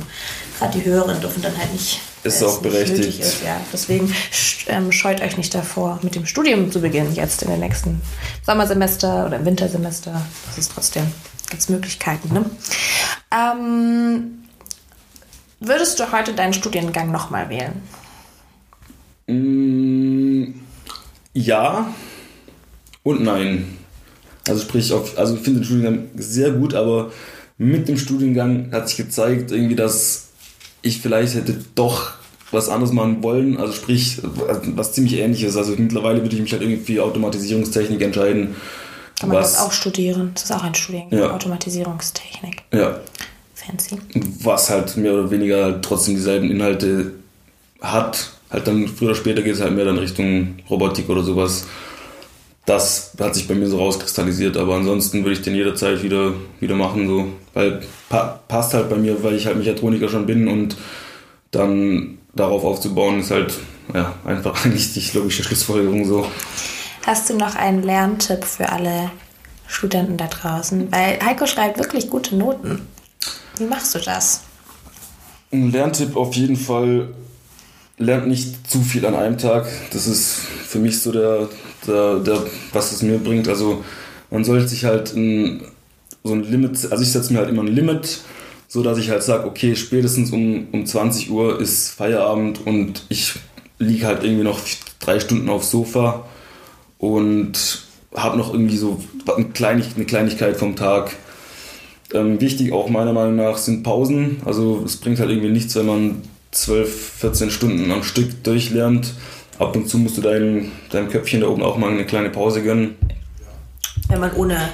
S1: Gerade die höheren dürfen dann halt nicht.
S2: Ist auch berechtigt.
S1: Ist, ja. Deswegen ähm, scheut euch nicht davor, mit dem Studium zu beginnen, jetzt in den nächsten Sommersemester oder im Wintersemester. Das ist trotzdem, gibt es Möglichkeiten. Ne? Ähm, würdest du heute deinen Studiengang nochmal wählen?
S2: Mm, ja und nein. Also sprich, auf, also ich finde den Studiengang sehr gut, aber mit dem Studiengang hat sich gezeigt, irgendwie, dass ich vielleicht hätte doch was anderes machen wollen. Also sprich, was ziemlich ähnliches. Also mittlerweile würde ich mich halt irgendwie für Automatisierungstechnik entscheiden.
S1: Kann man
S2: was,
S1: das auch studieren? Das ist auch ein Studiengang,
S2: Ja.
S1: Automatisierungstechnik.
S2: Ja,
S1: Fancy.
S2: was halt mehr oder weniger trotzdem dieselben Inhalte hat. Halt dann früher oder später geht es halt mehr dann Richtung Robotik oder sowas. Das hat sich bei mir so rauskristallisiert, aber ansonsten würde ich den jederzeit wieder, wieder machen, so. Weil pa passt halt bei mir, weil ich halt Mechatroniker schon bin und dann darauf aufzubauen ist halt ja, einfach eigentlich die logische Schlussfolgerung so.
S1: Hast du noch einen Lerntipp für alle Studenten da draußen? Weil Heiko schreibt wirklich gute Noten. Wie machst du das?
S2: Ein Lerntipp auf jeden Fall, lernt nicht zu viel an einem Tag. Das ist für mich so der, der, der was es mir bringt. Also man sollte sich halt ein, so ein Limit, also ich setze mir halt immer ein Limit, so dass ich halt sage, okay, spätestens um, um 20 Uhr ist Feierabend und ich liege halt irgendwie noch drei Stunden aufs Sofa und habe noch irgendwie so eine, Kleinig eine Kleinigkeit vom Tag. Ähm, wichtig auch meiner Meinung nach sind Pausen. Also es bringt halt irgendwie nichts, wenn man 12, 14 Stunden am Stück durchlernt. Ab und zu musst du deinem, deinem Köpfchen da oben auch mal eine kleine Pause gönnen.
S1: Wenn man ohne,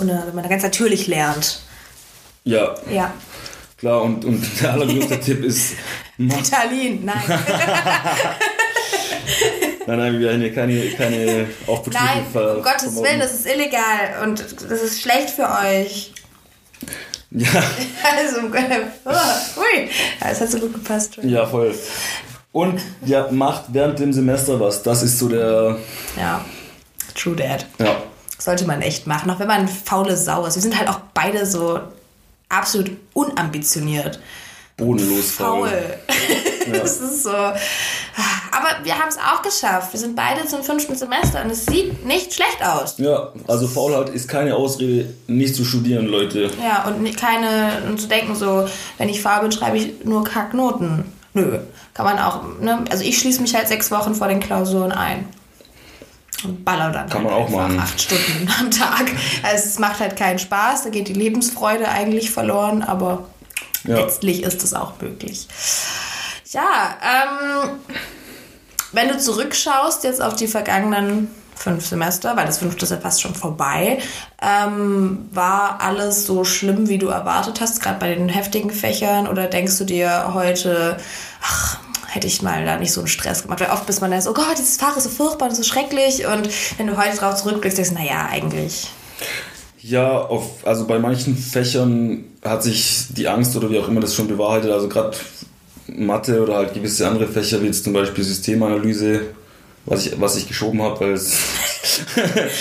S1: ohne wenn man ganz natürlich lernt.
S2: Ja,
S1: Ja.
S2: klar. Und, und der allergrößte Tipp ist, mach,
S1: Ritalin, nein.
S2: nein, nein, wir werden hier keine, keine Aufputschmittel
S1: nein, um Gottes. Willen, das ist illegal und das ist schlecht für euch.
S2: Ja,
S1: Also, oh, ui, das hat so gut gepasst.
S2: ja, voll. Und ja, macht während dem Semester was. Das ist so der,
S1: Ja, true that.
S2: ja,
S1: Sollte man echt machen, auch wenn man faule Sau ist. Wir sind halt auch beide so absolut unambitioniert.
S2: bodenlos
S1: Faul.
S2: faul.
S1: Das ist so. Aber wir haben es auch geschafft. Wir sind beide zum fünften Semester und es sieht nicht schlecht aus.
S2: Ja, also Faulheit ist keine Ausrede, nicht zu studieren, Leute.
S1: Ja, und keine, und zu denken so, wenn ich faul bin, schreibe ich nur Kacknoten. Nö, kann man auch, ne? Also ich schließe mich halt sechs Wochen vor den Klausuren ein. Und baller dann
S2: Kann
S1: halt
S2: man auch machen.
S1: acht Stunden am Tag. Also es macht halt keinen Spaß, da geht die Lebensfreude eigentlich verloren, aber
S2: Ja.
S1: letztlich ist es auch möglich. Ja, ähm, wenn du zurückschaust jetzt auf die vergangenen fünf Semester, weil das fünfte ist ja fast schon vorbei, ähm, war alles so schlimm, wie du erwartet hast, gerade bei den heftigen Fächern? Oder denkst du dir heute, ach, hätte ich mal da nicht so einen Stress gemacht? Weil oft bist man da so, oh Gott, dieses Fach ist so furchtbar und so schrecklich. Und wenn du heute drauf zurückblickst, denkst du, naja, eigentlich.
S2: Ja, auf, also bei manchen Fächern hat sich die Angst oder wie auch immer das schon bewahrheitet. Also gerade Mathe oder halt gewisse andere Fächer, wie jetzt zum Beispiel Systemanalyse, was ich, was ich geschoben habe, weil es.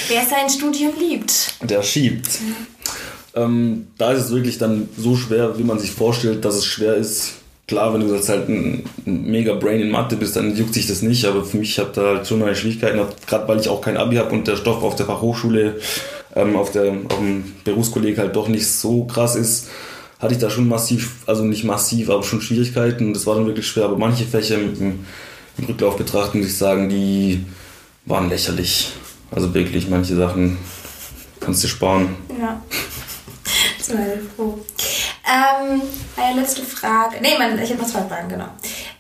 S1: Wer sein Studium liebt.
S2: Der schiebt. Ja. Ähm, da ist es wirklich dann so schwer, wie man sich vorstellt, dass es schwer ist. Klar, wenn du jetzt halt ein, ein mega Brain in Mathe bist, dann juckt sich das nicht, aber für mich habe da halt schon meine Schwierigkeiten, gerade weil ich auch kein Abi habe und der Stoff auf der Fachhochschule, ähm, auf, der, auf dem Berufskolleg halt doch nicht so krass ist, hatte ich da schon massiv, also nicht massiv, aber schon Schwierigkeiten. Das war dann wirklich schwer. Aber manche Fächer mit dem, im Rücklauf betrachten, muss ich sagen, die waren lächerlich. Also wirklich, manche Sachen kannst du sparen.
S1: Ja. Sind wir froh. Ähm, eine letzte Frage. Nee, mein, ich habe noch zwei Fragen, genau.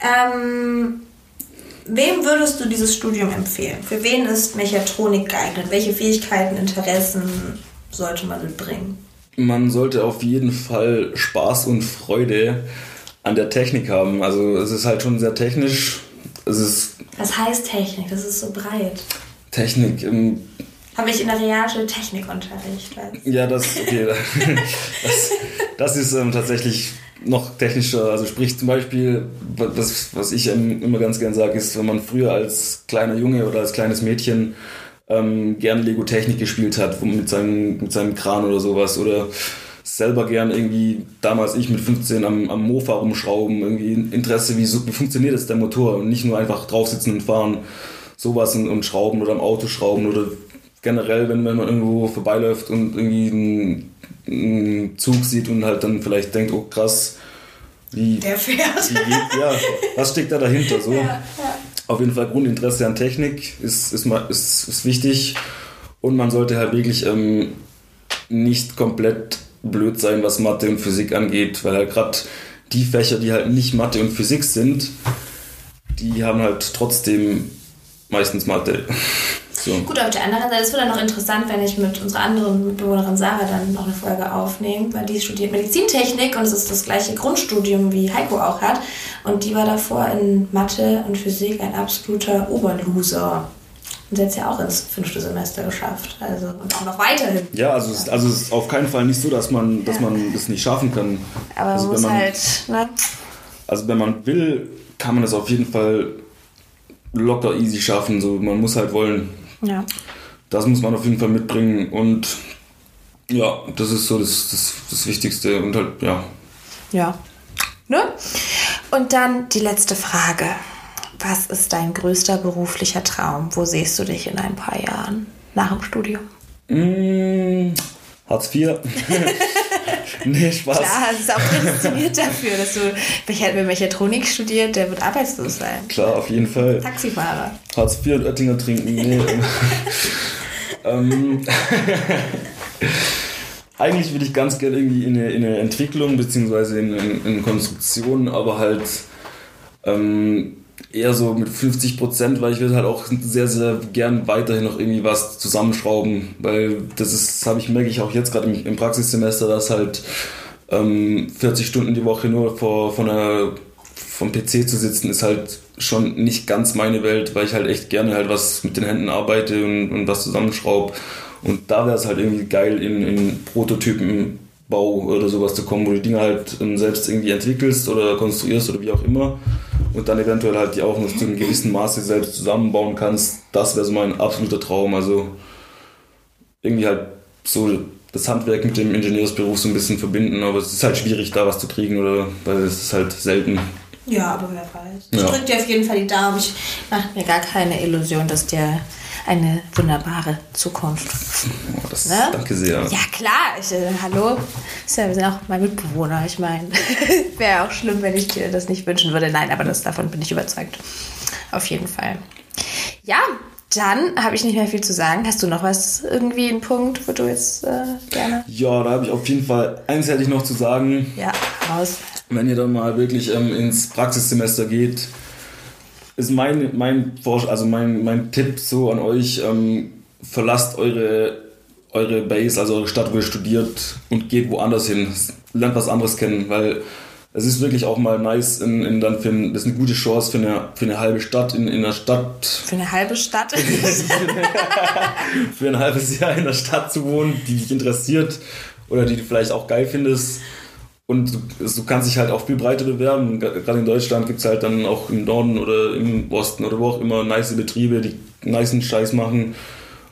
S1: Ähm, wem würdest du dieses Studium empfehlen? Für wen ist Mechatronik geeignet? Welche Fähigkeiten, Interessen sollte man mitbringen?
S2: Man sollte auf jeden Fall Spaß und Freude an der Technik haben. Also es ist halt schon sehr technisch es ist.
S1: Was heißt Technik? Das ist so breit.
S2: Technik. Ähm,
S1: Habe ich in der Realschule Technikunterricht.
S2: Ja, das, okay, das, das ist ähm, tatsächlich noch technischer. Also sprich zum Beispiel, das, was ich ähm, immer ganz gern sage, ist, wenn man früher als kleiner Junge oder als kleines Mädchen ähm, gern Lego Technik gespielt hat, mit seinem, mit seinem Kran oder sowas oder selber gern irgendwie, damals ich mit 15 am, am Mofa rumschrauben, irgendwie Interesse, wie, wie funktioniert jetzt der Motor und nicht nur einfach draufsitzen und fahren, sowas und, und schrauben oder am Auto schrauben oder generell, wenn, wenn man irgendwo vorbeiläuft und irgendwie einen, einen Zug sieht und halt dann vielleicht denkt, oh krass, wie,
S1: der fährt.
S2: Wie geht, ja, was steckt da dahinter? So. Ja, ja. Auf jeden Fall Grundinteresse an Technik ist, ist, ist, ist wichtig und man sollte halt wirklich ähm, nicht komplett blöd sein, was Mathe und Physik angeht, weil halt gerade die Fächer, die halt nicht Mathe und Physik sind, die haben halt trotzdem meistens Mathe.
S1: So. Gut, auf der anderen Seite, es wird dann noch interessant, wenn ich mit unserer anderen Mitbewohnerin Sarah dann noch eine Folge aufnehme, weil die studiert Medizintechnik und es ist das gleiche Grundstudium, wie Heiko auch hat. Und die war davor in Mathe und Physik ein absoluter Oberloser. Und sie hat es ja auch ins fünfte Semester geschafft. Also, und auch noch weiterhin.
S2: Ja, also, es, also es ist auf keinen Fall nicht so, dass man, dass man das nicht schaffen kann.
S1: Aber
S2: also
S1: muss
S2: man,
S1: halt, ne?
S2: Also wenn man will, kann man das auf jeden Fall locker easy schaffen. So, man muss halt wollen.
S1: Ja.
S2: Das muss man auf jeden Fall mitbringen. Und ja, das ist so das, das, das Wichtigste. Und halt, ja.
S1: Ja. Ne? Und dann die letzte Frage. Was ist dein größter beruflicher Traum? Wo siehst du dich in ein paar Jahren nach dem Studium?
S2: Mmh, Hartz IV. nee, Spaß.
S1: Klar, es ist auch prädestiniert dafür, dass du, wer Mechatronik studiert, der wird arbeitslos sein.
S2: Klar, auf jeden Fall.
S1: Taxifahrer.
S2: Hartz IV und Oettinger trinken. Nee. ähm, eigentlich würde ich ganz gerne irgendwie in eine, in eine Entwicklung beziehungsweise in, in, in Konstruktion, aber halt ähm, eher so mit 50 Prozent, weil ich will halt auch sehr, sehr gern weiterhin noch irgendwie was zusammenschrauben, weil das ist, habe ich, merke ich auch jetzt gerade im, im, Praxissemester, dass halt ähm, 40 Stunden die Woche nur vor, von einer, vom PC zu sitzen, ist halt schon nicht ganz meine Welt, weil ich halt echt gerne halt was mit den Händen arbeite und, und was zusammenschraube. Und da wäre es halt irgendwie geil, in, in Prototypen Bau oder sowas zu kommen, wo du Dinge halt ähm, selbst irgendwie entwickelst oder konstruierst oder wie auch immer und dann eventuell halt die auch noch zu einem gewissen Maße selbst zusammenbauen kannst. Das wäre so mein absoluter Traum. Also irgendwie halt so das Handwerk mit dem Ingenieursberuf so ein bisschen verbinden, aber es ist halt schwierig, da was zu kriegen oder weil es ist halt selten.
S1: Ja, aber wer weiß. Ich ja. drücke dir auf jeden Fall die Daumen. Ich mache mir gar keine Illusion, dass der eine wunderbare Zukunft.
S2: Oh, das, ne? Danke sehr.
S1: Ja, klar. Ich, äh, hallo. Ja, wir sind auch mein Mitbewohner. Ich meine, wäre auch schlimm, wenn ich dir das nicht wünschen würde. Nein, aber das, davon bin ich überzeugt. Auf jeden Fall. Ja, Dann habe ich nicht mehr viel zu sagen. Hast du noch was, irgendwie einen Punkt, wo du jetzt äh, gerne.
S2: Ja, da habe ich auf jeden Fall eins hätte ich noch zu sagen.
S1: Ja, raus.
S2: Wenn ihr dann mal wirklich ähm, ins Praxissemester geht, ist mein, mein, also mein, mein Tipp so an euch, ähm, verlasst eure, eure Base, also eure Stadt, wo ihr studiert und geht woanders hin. Lernt was anderes kennen, weil es ist wirklich auch mal nice, in, in dann für ein, das ist eine gute Chance für eine, für eine halbe Stadt in, in einer Stadt.
S1: Für eine halbe Stadt?
S2: für ein halbes Jahr in der Stadt zu wohnen, die dich interessiert oder die du vielleicht auch geil findest. Und du, kannst dich halt auch viel breiter bewerben. Gerade in Deutschland gibt es halt dann auch im Norden oder im Osten oder wo auch immer nice Betriebe, die nice Scheiß machen.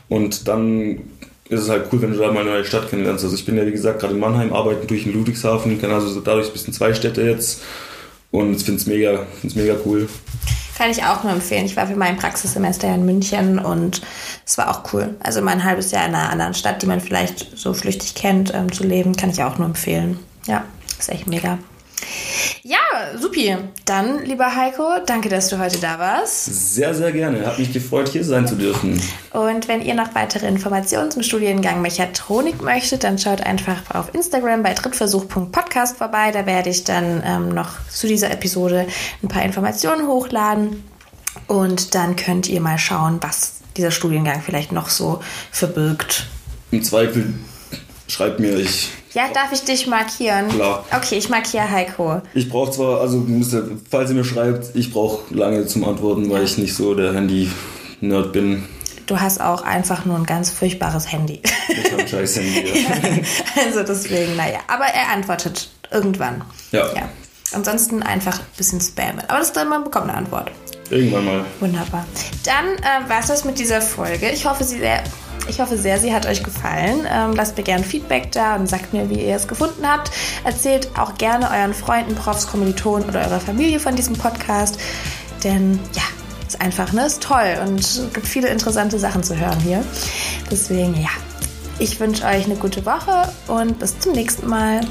S2: Und dann ist es halt cool, wenn du da mal eine neue Stadt kennenlernst. Also ich bin ja wie gesagt gerade in Mannheim, arbeiten durch in Ludwigshafen, kenne also dadurch ein bisschen zwei Städte jetzt und ich finde es mega, mega cool.
S1: Kann ich auch nur empfehlen. Ich war für mein Praxissemester in München und es war auch cool. Also mal ein halbes Jahr in einer anderen Stadt, die man vielleicht so flüchtig kennt, ähm, zu leben, kann ich auch nur empfehlen. Ja, ist echt mega. Ja, supi. Dann, lieber Heiko, danke, dass du heute da warst.
S2: Sehr, sehr gerne. Hat mich gefreut, hier sein zu dürfen.
S1: Und wenn ihr noch weitere Informationen zum Studiengang Mechatronik möchtet, dann schaut einfach auf Instagram bei drittversuch.podcast vorbei. Da werde ich dann ähm, noch zu dieser Episode ein paar Informationen hochladen. Und dann könnt ihr mal schauen, was dieser Studiengang vielleicht noch so verbirgt.
S2: Im Zweifel schreibt mir, ich
S1: ja, darf ich dich markieren?
S2: Klar.
S1: Okay, ich markiere Heiko.
S2: Ich brauche zwar, also falls ihr mir schreibt, ich brauche lange zum Antworten, weil ich nicht so der Handy-Nerd bin.
S1: Du hast auch einfach nur ein ganz furchtbares Handy.
S2: Ich habe ein scheiß Handy.
S1: Ja. also deswegen, naja. Aber er antwortet irgendwann.
S2: Ja.
S1: ja. Ansonsten einfach ein bisschen spammen. Aber das dann, man bekommt eine Antwort.
S2: Irgendwann mal.
S1: Wunderbar. Dann äh, war es das mit dieser Folge. Ich hoffe, sie sehr ich hoffe sehr, sie hat euch gefallen. Ähm, lasst mir gerne Feedback da und sagt mir, wie ihr es gefunden habt. Erzählt auch gerne euren Freunden, Profs, Kommilitonen oder eurer Familie von diesem Podcast. Denn ja, ist einfach, ne? Ist toll und es gibt viele interessante Sachen zu hören hier. Deswegen, ja, ich wünsche euch eine gute Woche und bis zum nächsten Mal.